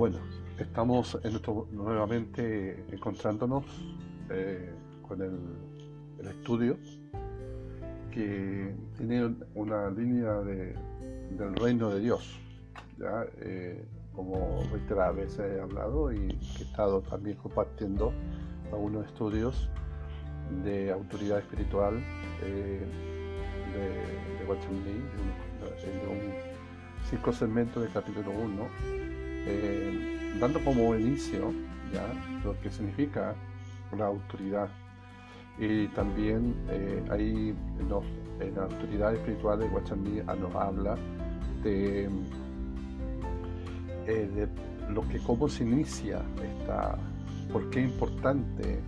Bueno, estamos en esto, nuevamente encontrándonos eh, con el, estudio que tiene una línea del reino de Dios. ¿ya? Eh, como reiteradas veces he hablado y he estado también compartiendo algunos estudios de autoridad espiritual eh, de, de Lee, de un, cinco segmentos del capítulo 1, eh, dando como inicio ¿ya? lo que significa la autoridad. Y también eh, ahí la autoridad espiritual de Watson Lee nos habla de eh, de lo que cómo se inicia esta, por qué es importante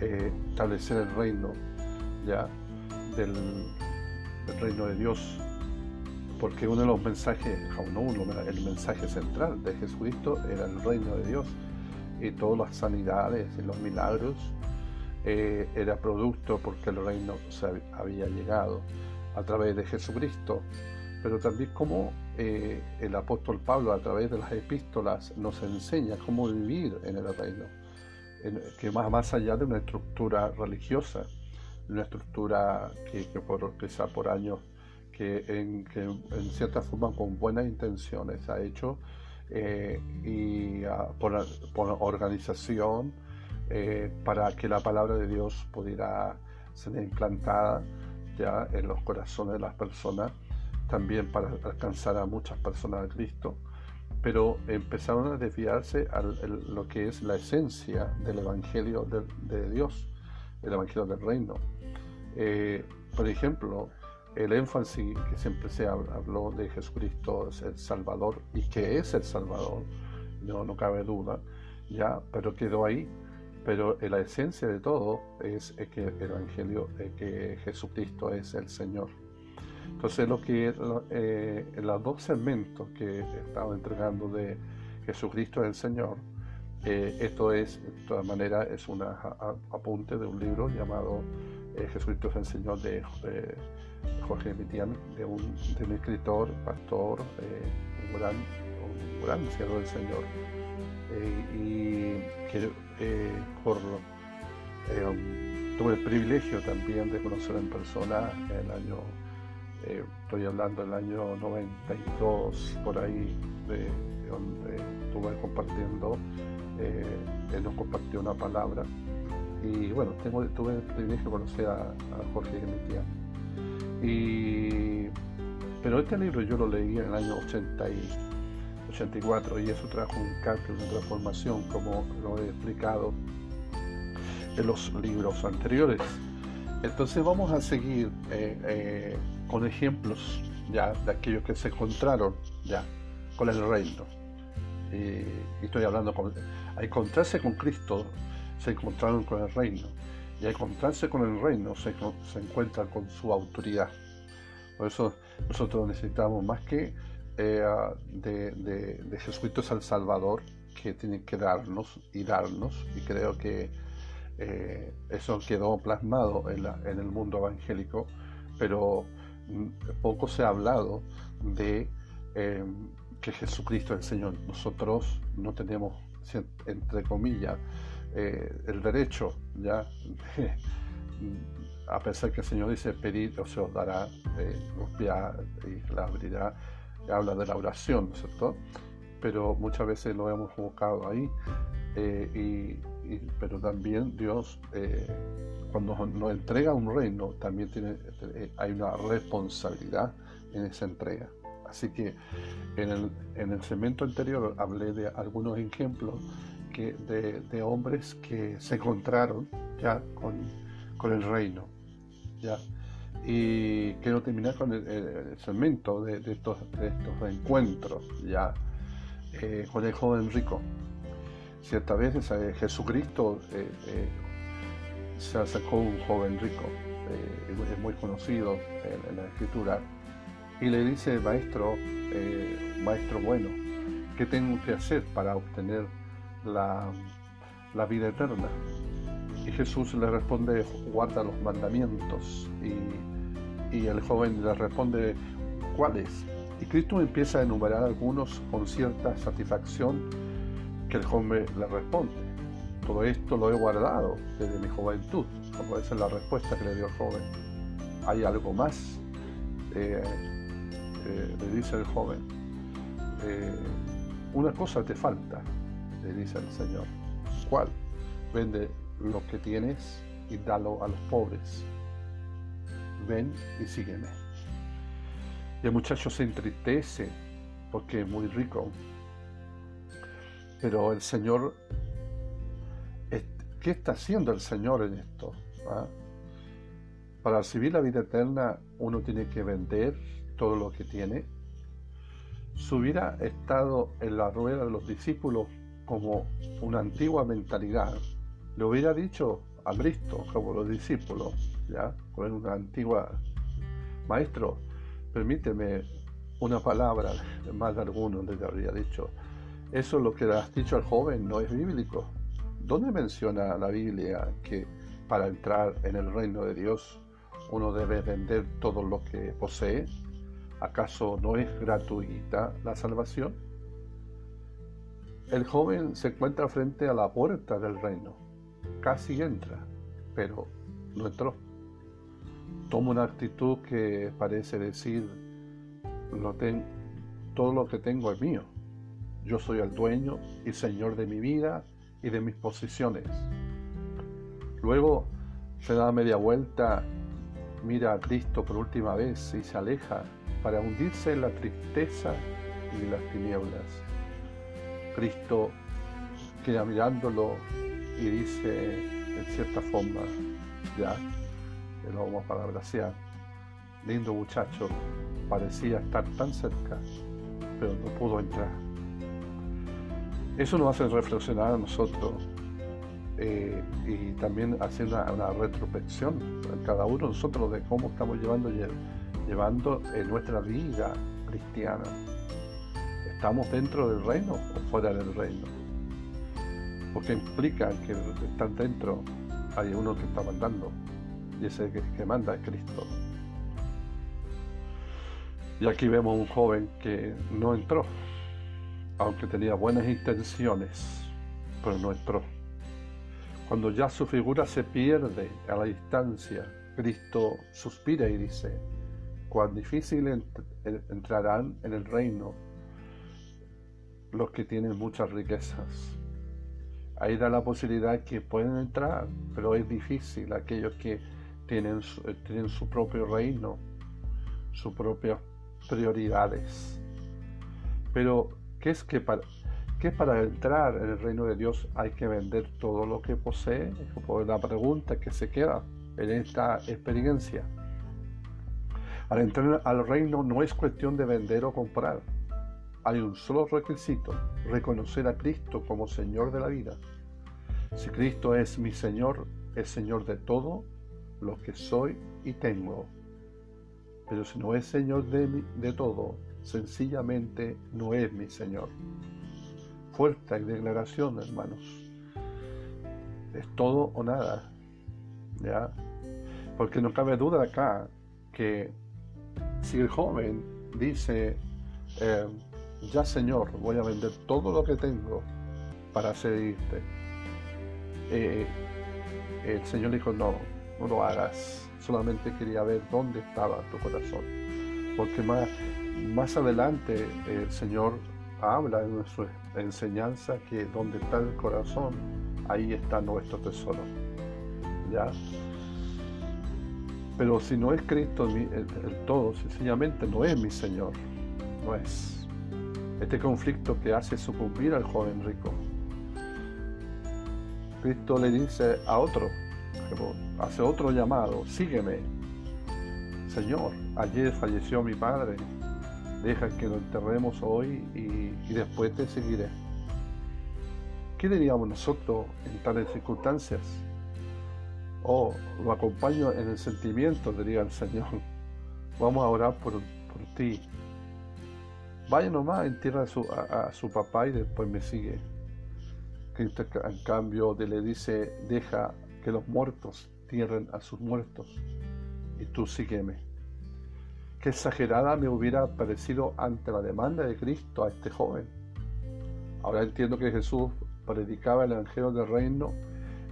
eh, establecer el reino ya del, reino de Dios porque uno de los mensajes, no uno, el mensaje central de Jesucristo era el reino de Dios. Y todas las sanidades y los milagros eh, era producto porque el reino se había llegado a través de Jesucristo. Pero también cómo eh, el apóstol Pablo a través de las epístolas nos enseña cómo vivir en el reino, que más, más allá de una estructura religiosa, una estructura que, por, por años, que en, cierta forma con buenas intenciones ha hecho eh, y ah, por, organización eh, para que la palabra de Dios pudiera ser implantada ya en los corazones de las personas también para alcanzar a muchas personas a Cristo, pero empezaron a desviarse a lo que es la esencia del Evangelio de, Dios, el Evangelio del Reino. Eh, por ejemplo, el énfasis que siempre se habló de Jesucristo es el Salvador y que es el Salvador, no, no cabe duda, ya, pero quedó ahí. Pero la esencia de todo es, que el Evangelio, es que Jesucristo es el Señor. Entonces, lo que eh, los dos segmentos que he estado entregando de Jesucristo el Señor, eh, esto es, de todas maneras, es un apunte de un libro llamado eh, Jesucristo es el Señor de Jorge Mitian, de un, escritor, pastor, un gran, un gran siervo del Señor, y que por, tuve el privilegio también de conocer en persona en el año eh, estoy hablando del año 92, por ahí, de, donde estuve compartiendo, eh, él nos compartió una palabra. Y bueno, tengo, tuve el privilegio de conocer a, Jorge Gemitía. Y, pero este libro yo lo leí en el año 80 y, 84 y eso trajo un cambio, una transformación, como lo he explicado en los libros anteriores. Entonces vamos a seguir eh, con ejemplos ya de aquellos que se encontraron ya con el reino. Y, estoy hablando con, a encontrarse con Cristo se encontraron con el reino y a encontrarse con el reino se, se encuentran con su autoridad. Por eso nosotros necesitamos más que eh, de, de, Jesucristo es el Salvador que tiene que darnos y darnos y creo que eh, eso quedó plasmado en, en el mundo evangélico pero poco se ha hablado de em, que Jesucristo es el Señor. Nosotros no tenemos, entre comillas, eh, el derecho, ya, a pesar que el Señor dice pedir o se os dará, eh, y la abrirá, habla de la oración, ¿cierto? Pero muchas veces lo hemos buscado ahí, eh, pero también Dios eh, cuando nos entrega un reino, también tiene, hay una responsabilidad en esa entrega. Así que en el, en el segmento anterior hablé de algunos ejemplos de, hombres que se encontraron ya con, con el reino. ¿ya? Y quiero terminar con el, segmento de, estos, de estos reencuentros ya, eh, con el joven rico. Cierta vez Jesucristo eh, se acercó un joven rico, eh, es muy conocido en, la escritura, y le dice, maestro, eh, maestro bueno, ¿qué tengo que hacer para obtener la, vida eterna? Y Jesús le responde, guarda los mandamientos. Y, el joven le responde, ¿cuáles? Y Cristo empieza a enumerar algunos con cierta satisfacción que el joven le responde. Todo esto lo he guardado desde mi juventud. Como esa es la respuesta que le dio el joven. ¿Hay algo más? Eh, eh, le dice el joven. Eh, una cosa te falta, le dice el Señor. ¿Cuál? Vende lo que tienes y dalo a los pobres. Ven y sígueme. Y el muchacho se entristece porque es muy rico. Pero el Señor, ¿qué está haciendo el Señor en esto? ¿Ah? Para recibir la vida eterna uno tiene que vender todo lo que tiene. Si hubiera estado en la rueda de los discípulos como una antigua mentalidad, le hubiera dicho a Cristo, como los discípulos, ¿ya? Con una antigua maestro, permíteme una palabra, más de algunos le habría dicho. Eso lo que le has dicho al joven no es bíblico. ¿Dónde menciona la Biblia que para entrar en el reino de Dios uno debe vender todo lo que posee? ¿Acaso no es gratuita la salvación? El joven se encuentra frente a la puerta del reino. Casi entra, pero no entró toma una actitud que parece decir, todo lo que tengo es mío. Yo soy el dueño y señor de mi vida y de mis posiciones. Luego se da media vuelta, mira a Cristo por última vez y se aleja para hundirse en la tristeza y las tinieblas. Cristo queda mirándolo y dice en cierta forma, ya, lo vamos para abracear. Lindo muchacho, parecía estar tan cerca, pero no pudo entrar. Eso nos hace reflexionar a nosotros eh, y también hacer una, una, retrospección a cada uno de nosotros de cómo estamos llevando, llevando en nuestra vida cristiana. ¿Estamos dentro del reino o fuera del reino? Porque implica que estar dentro hay uno que está mandando y ese que, manda es Cristo. Y aquí vemos un joven que no entró, aunque tenía buenas intenciones, pero no entró. Cuando ya su figura se pierde a la distancia, Cristo suspira y dice, cuán difícil entrarán en el reino los que tienen muchas riquezas. Ahí da la posibilidad que pueden entrar, pero es difícil aquellos que tienen, eh, tienen su propio reino, sus propias prioridades. Pero, ¿qué es que para, que para entrar en el reino de Dios hay que vender todo lo que posee? Es la pregunta que se queda en esta experiencia. Al entrar al reino no es cuestión de vender o comprar. Hay un solo requisito, reconocer a Cristo como Señor de la vida. Si Cristo es mi Señor, es Señor de todo, lo que soy y tengo. Pero si no es Señor de, de todo, sencillamente no es mi Señor. Fuerte declaración, hermanos. Es todo o nada. ¿Ya? Porque no cabe duda acá que si el joven dice, eh, ya Señor, voy a vender todo lo que tengo para seguirte, eh, el Señor dijo, no, no lo hagas. Solamente quería ver dónde estaba tu corazón. Porque más, más adelante el Señor habla en su enseñanza que donde está el corazón, ahí está nuestro tesoro. ¿Ya? Pero si no es Cristo el, todo, sencillamente no es mi Señor. No es. Este conflicto que hace sucumbir al joven rico. Cristo le dice a otro, hace otro llamado, sígueme. Señor, ayer falleció mi padre, deja que lo enterremos hoy y, después te seguiré. ¿Qué diríamos nosotros en tales circunstancias? Oh, lo acompaño en el sentimiento, diría el Señor. Vamos a orar por, ti. Vaya nomás, entierra a su, a, su papá y después me sigue. Cristo en cambio le dice, deja que los muertos tierren a sus muertos y tú sígueme. qué exagerada me hubiera parecido ante la demanda de Cristo a este joven. Ahora entiendo que Jesús predicaba el Evangelio del Reino,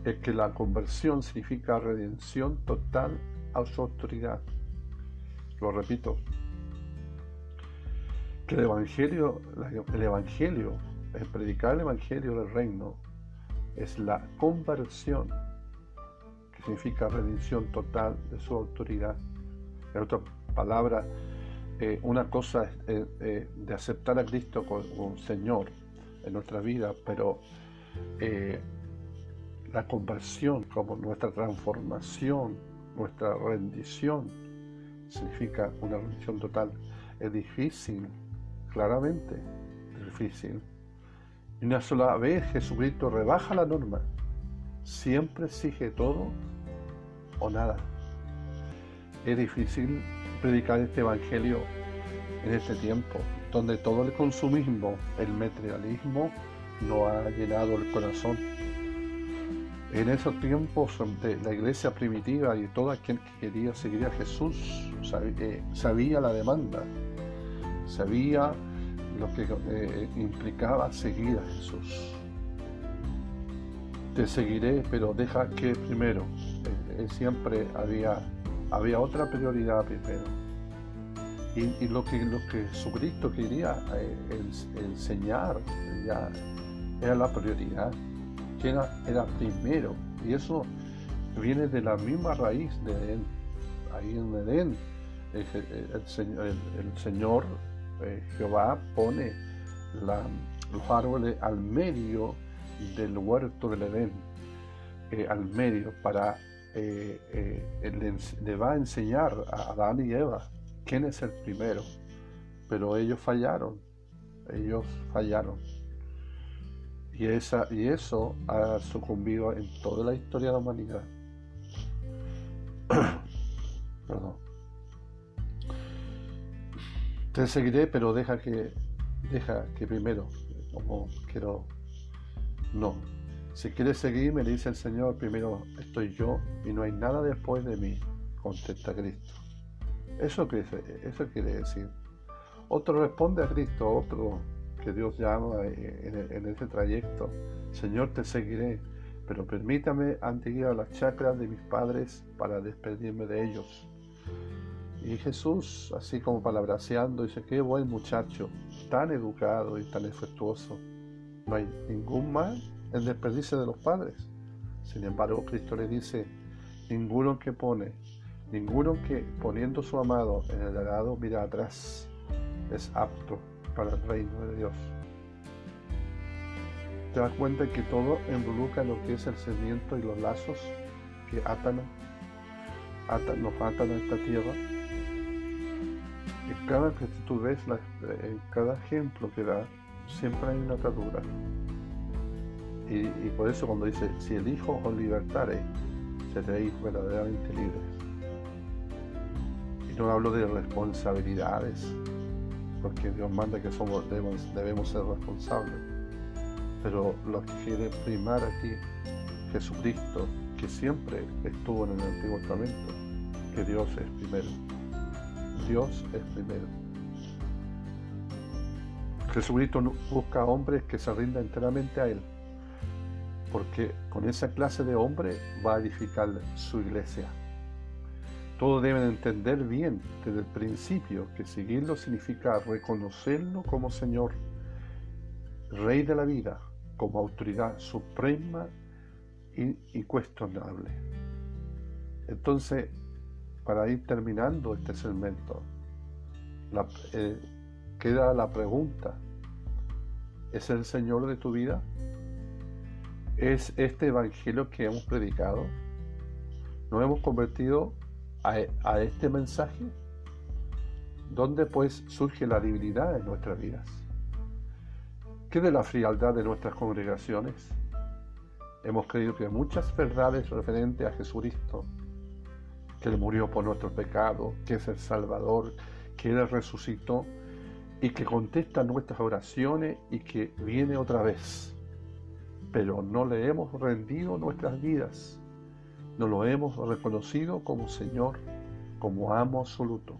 es que la conversión significa redención total a su autoridad. Lo repito, que el Evangelio, el Evangelio, el predicar el Evangelio del Reino, es la conversión, que significa redención total de su autoridad. En otras palabras, eh, una cosa es eh, eh, de aceptar a Cristo como Señor en nuestra vida, pero la conversión como nuestra transformación, nuestra rendición, significa una rendición total. Es difícil, claramente, difícil. Una sola vez Jesucristo rebaja la norma. Siempre exige todo o nada. Es difícil predicar este evangelio en este tiempo, donde todo el consumismo, el materialismo, no ha llenado el corazón. En esos tiempos de la iglesia primitiva y todo aquel que quería seguir a Jesús eh, sabía la demanda, sabía lo que eh, implicaba seguir a Jesús. Te seguiré, pero deja que primero, eh, siempre había, había otra prioridad primero. Y, lo, que, lo que Jesucristo quería enseñar ya era la prioridad, era, era primero. Y eso viene de la misma raíz de Edén. Ahí en Edén el, Señor eh, Jehová pone los árboles al medio del huerto del Edén, eh, al medio, para eh, le, va a enseñar a Adán y Eva quién es el primero. Pero ellos fallaron, ellos fallaron. Y, esa, y eso ha sucumbido en toda la historia de la humanidad. Perdón. Te seguiré, pero deja que, deja que primero, como quiero, no. Si quieres seguirme, dice el Señor, primero estoy yo y no hay nada después de mí, contesta Cristo. Eso, que, eso quiere decir. Otro responde a Cristo, otro que Dios llama en, en ese trayecto. Señor, te seguiré, pero permítame antes ir a las chacras de mis padres para despedirme de ellos. Y Jesús, así como palabraseando, dice, qué buen muchacho, tan educado y tan efectuoso. No hay ningún mal en desperdicio de los padres. Sin embargo, Cristo le dice, ninguno que pone, ninguno que poniendo su amado en el arado mira atrás, es apto para el reino de Dios. Te das cuenta que todo involucra lo que es el sediento y los lazos que atan, atan nos atan a esta tierra cada que tú ves, en cada ejemplo que da, siempre hay una atadura. Y, por eso cuando dice, si el Hijo os libertare, seréis verdaderamente libres. Y no hablo de responsabilidades, porque Dios manda que somos, debemos, debemos ser responsables. Pero lo que quiere primar aquí, Jesucristo, que siempre estuvo en el Antiguo Testamento, que Dios es primero. Dios es primero. Jesucristo busca hombres que se rindan enteramente a Él, porque con esa clase de hombre va a edificar su iglesia. Todos deben entender bien desde el principio que seguirlo significa reconocerlo como Señor, Rey de la vida, como autoridad suprema y, y cuestionable. Entonces, para ir terminando este segmento, eh, queda la pregunta, ¿es el Señor de tu vida? ¿Es este Evangelio que hemos predicado? ¿Nos hemos convertido a, a este mensaje? ¿Dónde pues surge la debilidad en nuestras vidas? ¿Qué de la frialdad de nuestras congregaciones? Hemos creído que muchas verdades referentes a Jesucristo que Él murió por nuestro pecado, que es el Salvador, que Él resucitó y que contesta nuestras oraciones y que viene otra vez. Pero no le hemos rendido nuestras vidas, no lo hemos reconocido como Señor, como amo absoluto.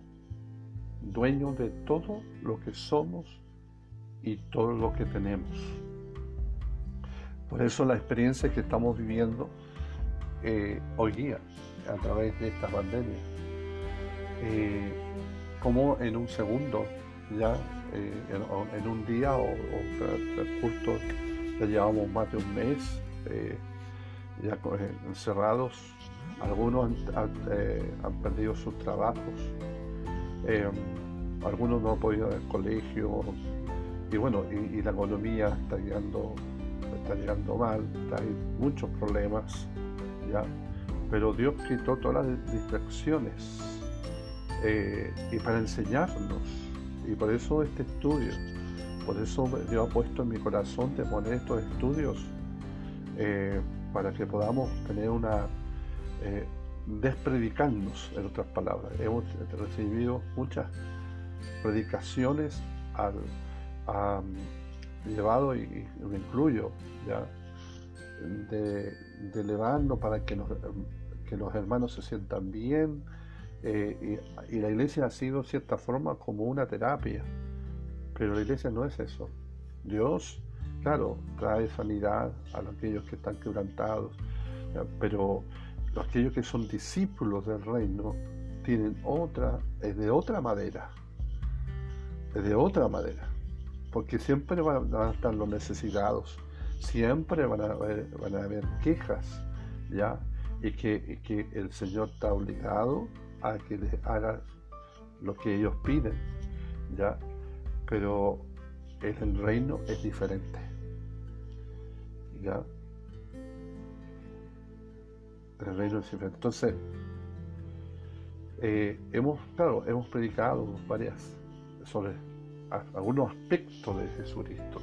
dueño de todo lo que somos y todo lo que tenemos. Por eso la experiencia que estamos viviendo eh, hoy día a través de esta pandemia, eh, como en un segundo, ya eh, en, un día o, o ya llevamos más de un mes ya encerrados, algunos han, perdido sus trabajos, algunos no han podido ir al colegio, y bueno, y, la economía está llegando, está llegando mal, hay muchos problemas, ¿ya? Pero Dios quitó todas las distracciones eh, y para enseñarnos, y por eso este estudio, por eso Dios ha puesto en mi corazón de poner estos estudios eh, para que podamos tener una eh, despredicarnos, en otras palabras. Hemos recibido muchas predicaciones al llevado, y, me incluyo, ¿ya? De, elevarnos para que, que los hermanos se sientan bien. Eh, y, la iglesia ha sido, de cierta forma, como una terapia. Pero la iglesia no es eso. Dios, claro, trae sanidad a aquellos que están quebrantados, pero aquellos que son discípulos del reino tienen otra, es de otra madera. Es de otra madera porque siempre van a estar los necesitados, siempre van a haber, van a haber quejas, ¿ya? Y que, que el Señor está obligado a que les haga lo que ellos piden, ¿ya? Pero en el reino es diferente, ¿ya? El reino es diferente. Entonces, eh, hemos, claro, hemos predicado varias sobre algunos aspectos de Jesucristo,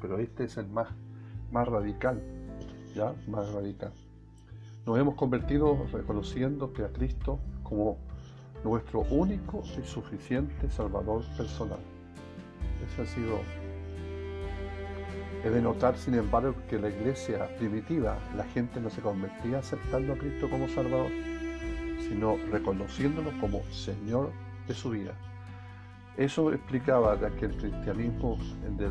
pero este es el más, más radical, ¿ya? Más radical. Nos hemos convertido reconociendo que a Cristo como nuestro único y suficiente Salvador personal. Ese ha sido. Es de notar, sin embargo, que la iglesia primitiva, la gente no se convertía aceptando a Cristo como Salvador, sino reconociéndolo como Señor de su vida. Eso explicaba de aquel cristianismo de,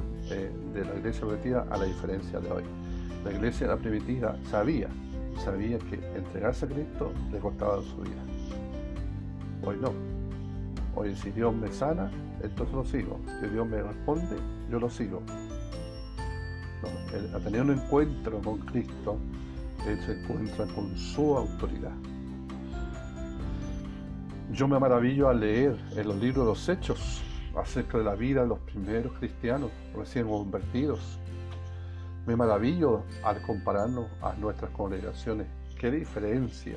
de, la iglesia primitiva a la diferencia de hoy. La iglesia primitiva sabía, sabía que entregarse a Cristo le costaba su vida. Hoy no. Hoy si Dios me sana, entonces lo sigo. Si Dios me responde, yo lo sigo. a tener un encuentro con Cristo, él se encuentra con su autoridad. Yo me maravillo al leer en los libros de los hechos acerca de la vida de los primeros cristianos recién convertidos. Me maravillo al compararnos a nuestras congregaciones. Qué diferencia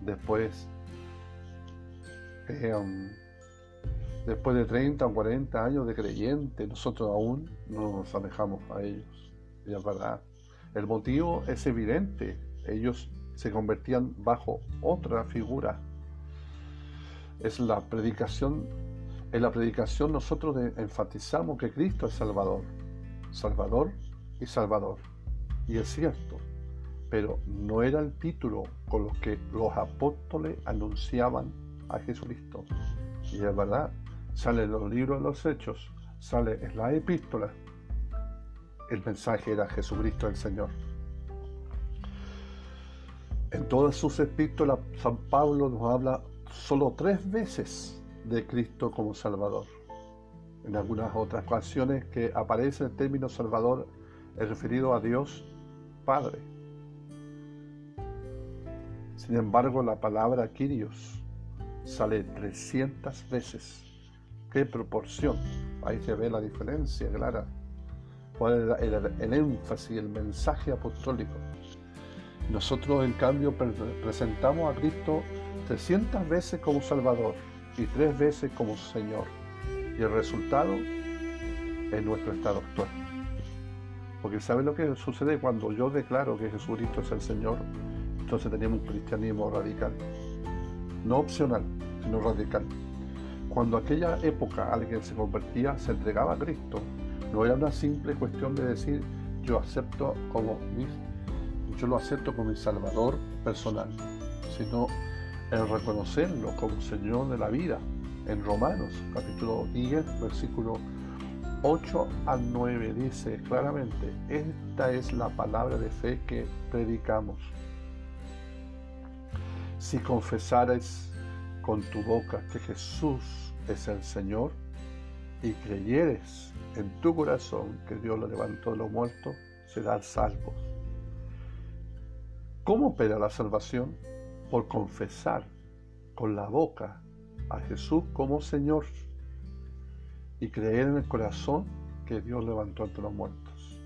después, eh, um, después de 30 o 40 años de creyente, nosotros aún no nos alejamos a ellos. Es verdad. El motivo es evidente. Ellos se convertían bajo otra figura es la predicación. En la predicación nosotros enfatizamos que Cristo es Salvador, Salvador y Salvador. Y es cierto, pero no era el título con los que los apóstoles anunciaban a Jesucristo. Y es verdad, sale en los libros de los hechos, sale en la epístola, el mensaje era Jesucristo el Señor. En todas sus epístolas, San Pablo nos habla solo tres veces de Cristo como Salvador. En algunas otras ocasiones que aparece el término Salvador es referido a Dios Padre. Sin embargo, la palabra Kyrios sale 300 veces. ¿Qué proporción? Ahí se ve la diferencia clara. ¿Cuál es el, el énfasis, el mensaje apostólico? Nosotros, en cambio, presentamos a Cristo 300 veces como Salvador y tres veces como Señor. Y el resultado es nuestro estado actual. Porque ¿sabe lo que sucede cuando yo declaro que Jesucristo es el Señor? Entonces tenemos un cristianismo radical. No opcional, sino radical. Cuando aquella época alguien se convertía, se entregaba a Cristo, no era una simple cuestión de decir yo acepto como mi, yo lo acepto como mi Salvador personal, sino el reconocerlo como Señor de la vida. En Romanos capítulo 10, versículo 8 al 9 dice claramente, esta es la palabra de fe que predicamos. Si confesares con tu boca que Jesús es el Señor y creyeres en tu corazón que Dios lo levantó de los muertos, serás salvo. ¿Cómo opera la salvación? Por confesar con la boca a Jesús como Señor y creer en el corazón que Dios levantó entre los muertos.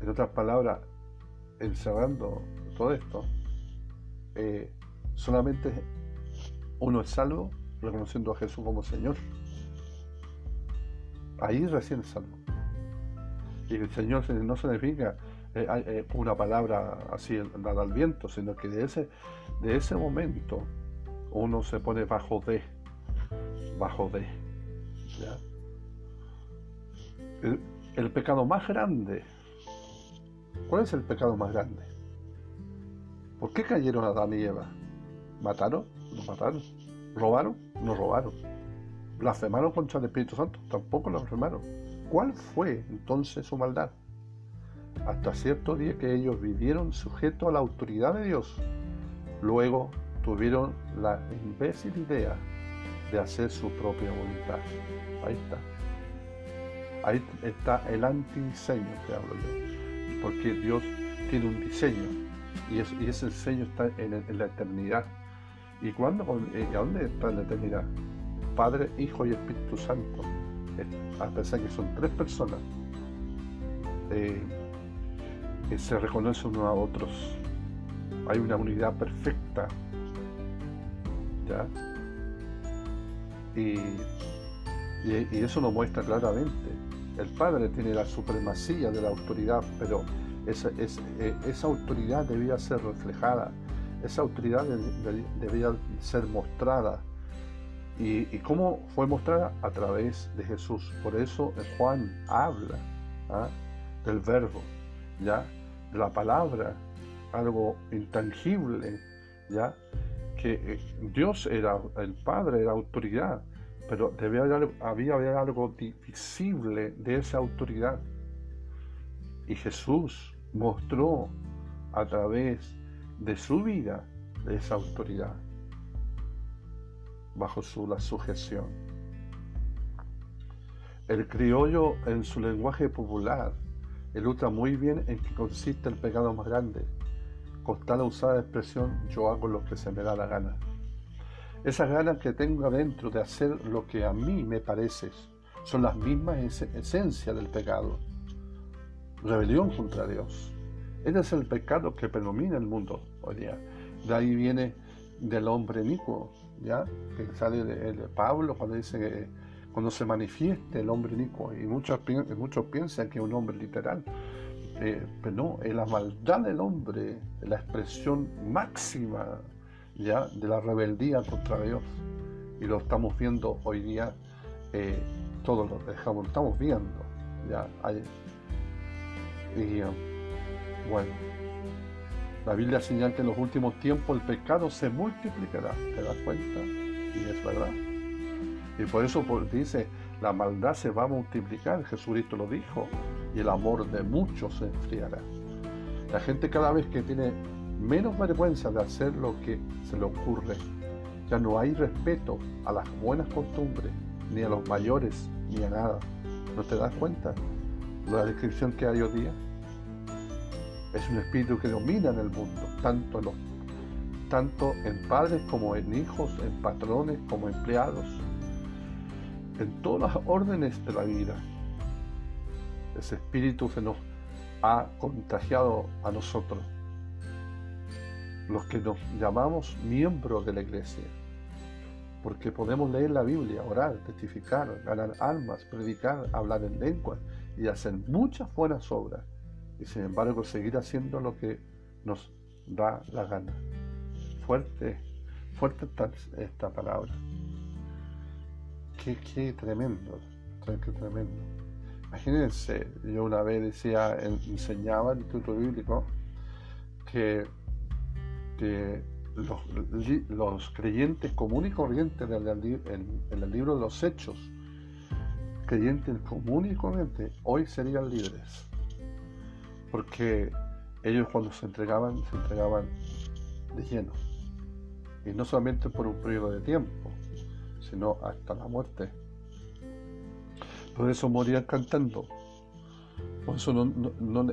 En otras palabras, encerrando todo esto, eh, solamente uno es salvo reconociendo a Jesús como Señor. Ahí recién es salvo. Y el Señor no significa eh, eh, una palabra así dada al viento, sino que de ese, de ese momento uno se pone bajo de, bajo de. El, el pecado más grande, ¿cuál es el pecado más grande? ¿Por qué cayeron Adán y Eva? ¿Mataron? No mataron. ¿Robaron? No robaron. ¿Blasfemaron contra el Espíritu Santo? Tampoco lo blasfemaron. ¿Cuál fue entonces su maldad? Hasta cierto día que ellos vivieron sujetos a la autoridad de Dios. Luego tuvieron la imbécil idea de hacer su propia voluntad. Ahí está. Ahí está el antidiseño que hablo yo. Porque Dios tiene un diseño y, ese diseño está en, la eternidad. ¿Y cuándo, eh, dónde está la eternidad? Padre, Hijo y Espíritu Santo. A pesar que son tres personas, eh, que se reconocen unos a otros. Hay una unidad perfecta. ¿Ya? Y, y, eso lo muestra claramente. El Padre tiene la supremacía de la autoridad, pero esa, eh, esa autoridad debía ser reflejada, esa autoridad debía ser mostrada. ¿Y, cómo fue mostrada? A través de Jesús. Por eso Juan habla ¿ah? del verbo, ¿ya? La palabra, algo intangible, ¿ya? que eh, Dios era, el Padre era autoridad, pero debía había haber algo visible de esa autoridad. Y Jesús mostró a través de su vida esa autoridad bajo su la sujeción. El criollo en su lenguaje popular ilustra muy bien en qué consiste el pecado más grande, con tal usada expresión yo hago lo que se me da la gana. Esas ganas que tengo adentro de hacer lo que a mí me parece son las mismas esencias del pecado rebelión contra Dios. Ese es el pecado que predomina el mundo hoy día. De ahí viene del hombre inicuo, ¿ya? Que sale de, Pablo cuando dice que cuando se manifieste el hombre inicuo. Y muchos, muchos piensan que es un hombre literal. Eh, pero no, es la maldad del hombre, la expresión máxima ya de la rebeldía contra Dios. Y lo estamos viendo hoy día, eh, todos lo dejamos, lo estamos viendo. Ya y bueno, la Biblia señala que en los últimos tiempos el pecado se multiplicará, ¿te das cuenta? Y es verdad. Y por eso dice, la maldad se va a multiplicar, Jesucristo lo dijo, y el amor de muchos se enfriará. La gente cada vez que tiene menos vergüenza de hacer lo que se le ocurre, ya no hay respeto a las buenas costumbres, ni a los mayores, ni a nada. ¿No te das cuenta? La descripción que hay hoy día es un espíritu que domina en el mundo, tanto, tanto en padres como en hijos, en patrones como empleados, en todas las órdenes de la vida. Ese espíritu se nos ha contagiado a nosotros, los que nos llamamos miembros de la iglesia, porque podemos leer la Biblia, orar, testificar, ganar almas, predicar, hablar en lengua y hacer muchas buenas obras y sin embargo seguir haciendo lo que nos da la gana. Fuerte, fuerte está esta palabra. Qué, qué tremendo, qué tremendo. Imagínense, yo una vez decía, enseñaba el Instituto Bíblico que los, creyentes comunes y corrientes en, el libro de los hechos, creyentes comunes y corrientes, hoy serían libres. Porque ellos cuando se entregaban, se entregaban de lleno. Y no solamente por un periodo de tiempo, sino hasta la muerte. Por eso morían cantando. Por eso no,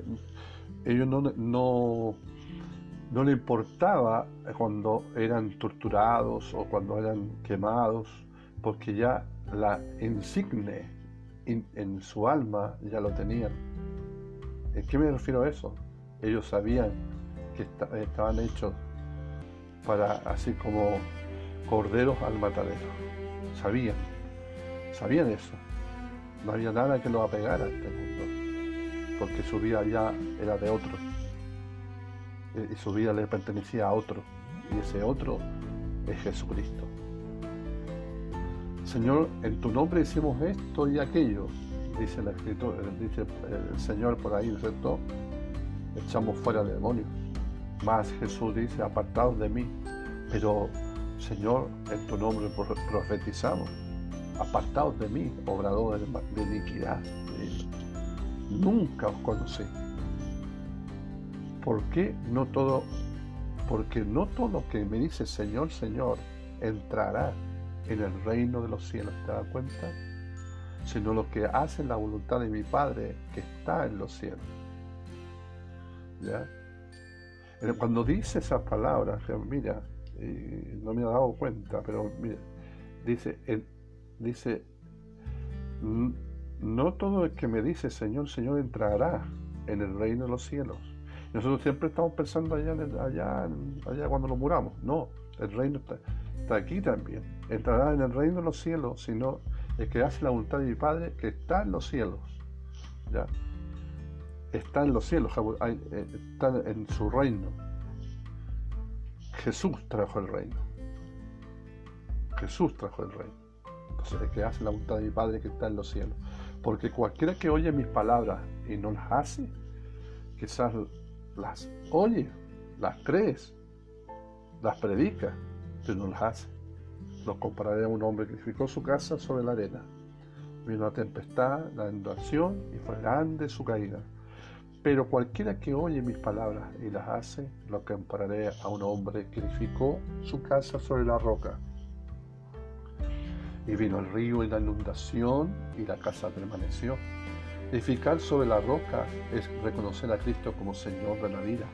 ellos no, no, no le importaba cuando eran torturados o cuando eran quemados, porque ya la insigne en su alma ya lo tenían. ¿En qué me refiero a eso? Ellos sabían que estaban hechos para, así como corderos al matadero. Sabían, sabían eso. No había nada que los apegara a este mundo, porque su vida ya era de otro. Y su vida le pertenecía a otro. Y ese otro es Jesucristo. Señor, en tu nombre hicimos esto y aquello, dice la escritura, dice el Señor por ahí, ¿cierto? Echamos fuera demonios. Más Jesús dice, apartados de mí. Pero, Señor, en tu nombre profetizamos. Apartados de mí, obrador de iniquidad. Nunca os conocí. ¿Por qué no todo? Porque no todo lo que me dice Señor, Señor, entrará en el reino de los cielos. ¿Te das cuenta? Sino lo que hace la voluntad de mi Padre que está en los cielos. ¿Ya? Cuando dice esas palabras, mira, no me he dado cuenta, pero dice, dice, no todo el que me dice Señor, Señor entrará en el reino de los cielos. Nosotros siempre estamos pensando allá, allá, allá cuando nos muramos. No, el reino está, está aquí también. Entrará en el reino de los cielos, sino el que hace la voluntad de mi Padre que está en los cielos. ¿ya? está en los cielos, eh, está en su reino. Jesús trajo el reino. Jesús trajo el reino. Entonces, que hace la voluntad de mi Padre que está en los cielos. Porque cualquiera que oye mis palabras y no las hace, quizás las oye, las crees, las predica, pero no las hace. Lo compararé a un hombre que edificó su casa sobre la arena. Vino la tempestad, la inundación y fue grande su caída. Pero cualquiera que oye mis palabras y las hace, lo compararé a un hombre que edificó su casa sobre la roca. Y vino el río y la inundación y la casa permaneció. Edificar sobre la roca es reconocer a Cristo como Señor de la vida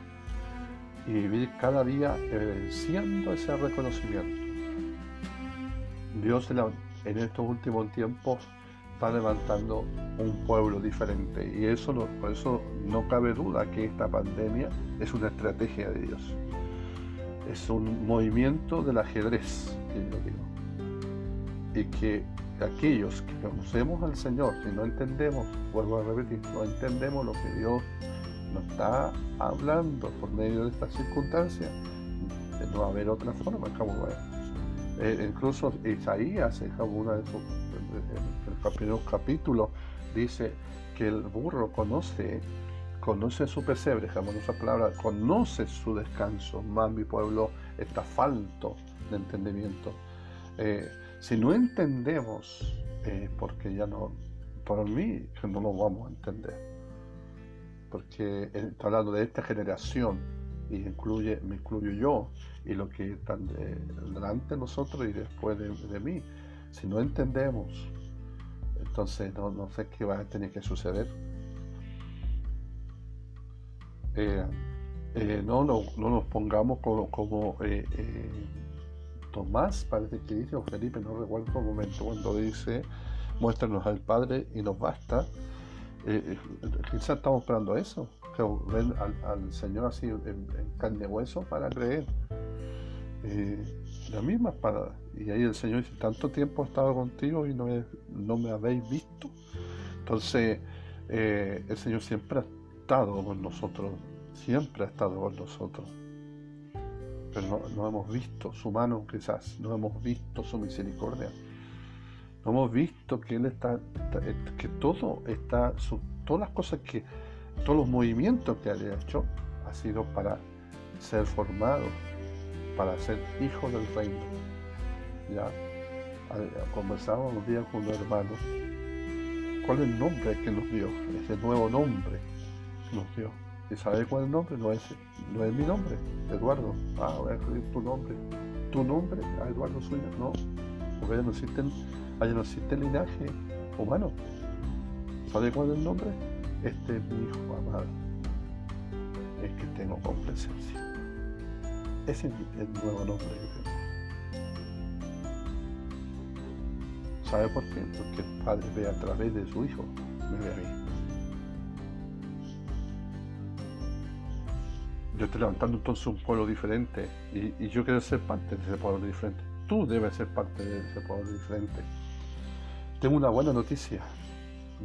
y vivir cada día evidenciando ese reconocimiento. Dios en estos últimos tiempos está levantando un pueblo diferente. Y eso no, por eso no cabe duda que esta pandemia es una estrategia de Dios. Es un movimiento del ajedrez, que yo digo. Y que aquellos que conocemos al Señor, si no entendemos, vuelvo a repetir, no entendemos lo que Dios nos está hablando por medio de estas circunstancias, no va a haber otra forma, como eh, incluso Isaías, como una de sus el primer capítulo dice que el burro conoce, conoce su pesebre, jamás esa palabra, conoce su descanso, más mi pueblo está falto de entendimiento. Eh, si no entendemos, eh, porque ya no, por mí, no lo vamos a entender. Porque está hablando de esta generación y incluye, me incluyo yo y lo que están delante de nosotros y después de mí. Si no entendemos entonces no, sé qué va a tener que suceder. Eh, eh, no, no, nos pongamos como, como eh, Tomás, parece que dice, o Felipe, no recuerdo un momento, cuando dice, muéstranos al Padre y nos basta. quizás estamos esperando eso, que ven al, Señor así en, carne y hueso para creer. La misma para y ahí el Señor dice, tanto tiempo he estado contigo y no me, no me habéis visto. Entonces, eh, el Señor siempre ha estado con nosotros, siempre ha estado con nosotros. Pero no, hemos visto su mano quizás, no hemos visto su misericordia. No hemos visto que Él está, que todo está, todas las cosas que, todos los movimientos que ha hecho, ha sido para ser formado para ser hijo del reino. ¿Ya? Conversábamos un día con un hermano. ¿Cuál es el nombre que nos dio? Ese nuevo nombre que nos dio. ¿Y sabe cuál es el nombre? No es, no es mi nombre, Eduardo. Ah, voy a escribir tu nombre. ¿Tu nombre? Ah, Eduardo Suya. No, porque allá no existe, allá no existe linaje humano. ¿Sabe cuál es el nombre? Este es mi hijo amado. Es que tengo complacencia. Ese es el nuevo nombre que tengo. ¿Sabe por qué? Porque el Padre ve a través de su Hijo, me ve a mí. Yo estoy levantando entonces un pueblo diferente y, y yo quiero ser parte de ese pueblo diferente. Tú debes ser parte de ese pueblo diferente. Tengo una buena noticia.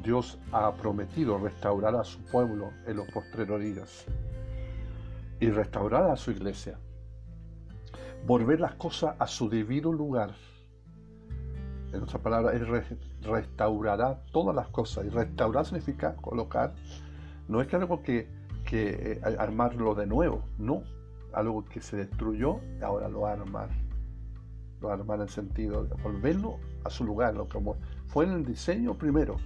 Dios ha prometido restaurar a su pueblo en los postreros días y restaurar a su iglesia. Volver las cosas a su debido lugar. En otra palabra, Él restaurará todas las cosas. Y restaurar significa colocar. No es que algo que, que eh, armarlo de nuevo, no. Algo que se destruyó, ahora lo va a armar. Lo armar en el sentido de volverlo a su lugar, lo como fue en el diseño primero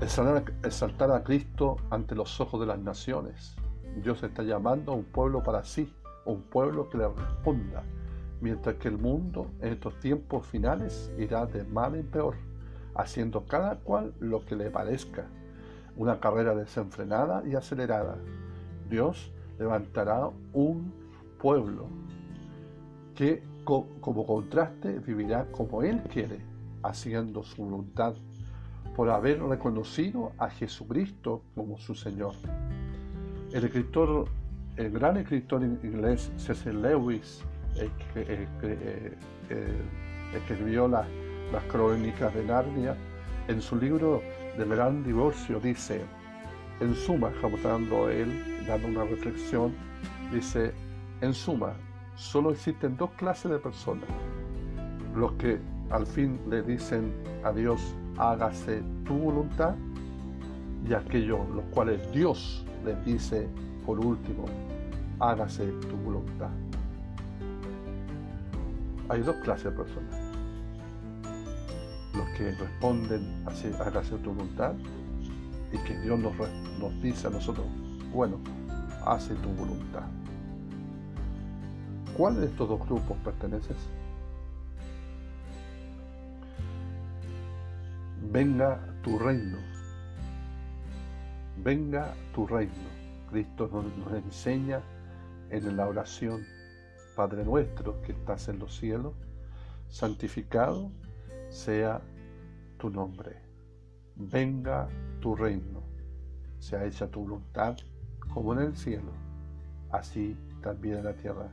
exaltar a Cristo ante los ojos de las naciones. Dios está llamando a un pueblo para sí, un pueblo que le responda, mientras que el mundo en estos tiempos finales irá de mal en peor, haciendo cada cual lo que le parezca, una carrera desenfrenada y acelerada. Dios levantará un pueblo que como contraste vivirá como Él quiere, haciendo su voluntad por haber reconocido a Jesucristo como su Señor. El escritor, el gran escritor inglés C.S. Lewis, eh, eh, eh, escribió las crónicas de Narnia, en su libro del gran divorcio dice, en suma, estamos dando él, dando una reflexión, dice, en suma, solo existen dos clases de personas, los que al fin le dicen a Dios, hágase tu voluntad, y aquellos los cuales Dios les dice por último, hágase tu voluntad. Hay dos clases de personas. Los que responden, así, hágase tu voluntad, y que Dios nos, nos dice a nosotros, bueno, hace tu voluntad. ¿Cuál de estos dos grupos perteneces? venga tu reino, venga tu reino. Cristo nos, enseña en la oración, Padre nuestro que estás en los cielos, santificado sea tu nombre, venga tu reino, sea hecha tu voluntad como en el cielo, así también en la tierra.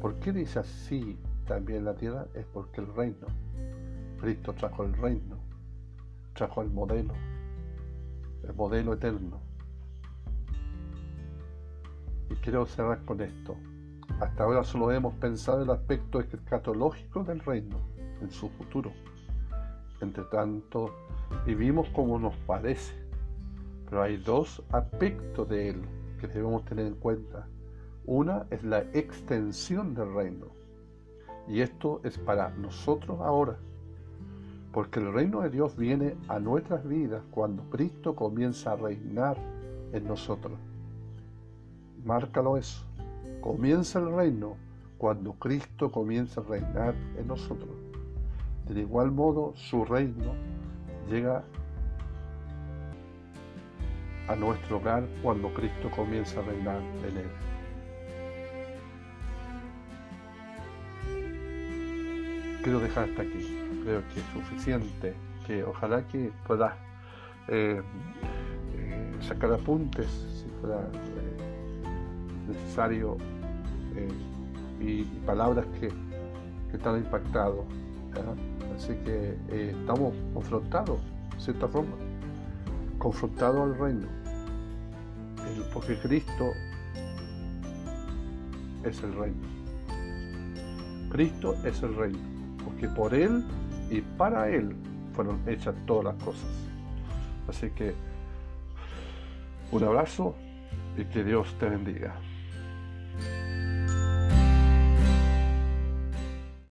¿Por qué dice así también en la tierra? Es porque el reino, Cristo trajo el reino trajo el modelo, el modelo eterno. Y quiero cerrar con esto. Hasta ahora solo hemos pensado el aspecto escatológico del reino, en su futuro. Entre tanto, vivimos como nos parece, pero hay dos aspectos de él que debemos tener en cuenta. Una es la extensión del reino, y esto es para nosotros ahora porque el reino de Dios viene a nuestras vidas cuando Cristo comienza a reinar en nosotros. Márcalo eso. Comienza el reino cuando Cristo comienza a reinar en nosotros. De igual modo, su reino llega a nuestro hogar cuando Cristo comienza a reinar en él. Quiero dejar hasta aquí creo que es suficiente, que ojalá que puedas eh, eh, sacar apuntes si fuera eh, necesario y, palabras que, que están impactados. Así que estamos confrontados, de cierta forma, confrontados al reino, porque Cristo es el reino. Cristo es el reino, porque por Él y para Él fueron hechas todas las cosas. Así que un abrazo y que Dios te bendiga.